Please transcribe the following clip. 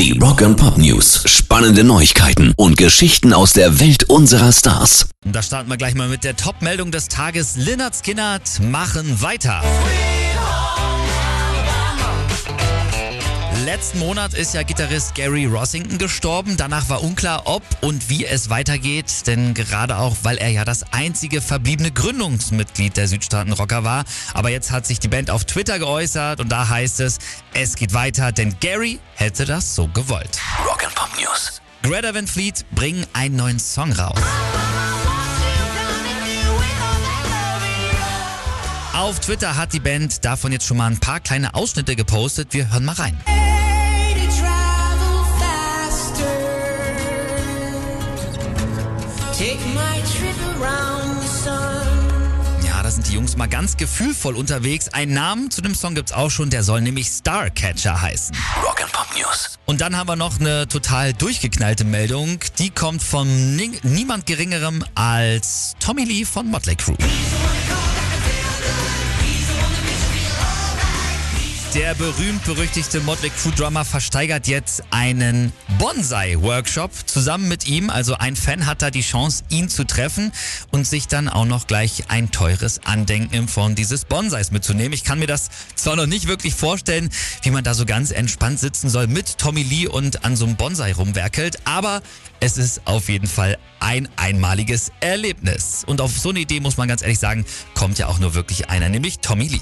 Die Rock and Pop News. Spannende Neuigkeiten und Geschichten aus der Welt unserer Stars. Da starten wir gleich mal mit der Top-Meldung des Tages. Lynyrd Skynyrd machen weiter. Letzten Monat ist ja Gitarrist Gary Rossington gestorben. Danach war unklar, ob und wie es weitergeht. Denn gerade auch, weil er ja das einzige verbliebene Gründungsmitglied der Südstaaten-Rocker war. Aber jetzt hat sich die Band auf Twitter geäußert und da heißt es, es geht weiter, denn Gary hätte das so gewollt. Rock and Pop News. Greta Van Fleet bringen einen neuen Song raus. Auf Twitter hat die Band davon jetzt schon mal ein paar kleine Ausschnitte gepostet. Wir hören mal rein. Ja, da sind die Jungs mal ganz gefühlvoll unterwegs. Einen Namen zu dem Song gibt's auch schon, der soll nämlich Starcatcher heißen. Rock and Pop News. Und dann haben wir noch eine total durchgeknallte Meldung. Die kommt von ni niemand geringerem als Tommy Lee von Motley Crue. Der berühmt-berüchtigte Motley Crue Drummer versteigert jetzt einen Bonsai-Workshop zusammen mit ihm. Also ein Fan hat da die Chance, ihn zu treffen und sich dann auch noch gleich ein teures Andenken in Form dieses Bonsais mitzunehmen. Ich kann mir das zwar noch nicht wirklich vorstellen, wie man da so ganz entspannt sitzen soll mit Tommy Lee und an so einem Bonsai rumwerkelt, aber es ist auf jeden Fall ein einmaliges Erlebnis. Und auf so eine Idee muss man ganz ehrlich sagen, kommt ja auch nur wirklich einer, nämlich Tommy Lee.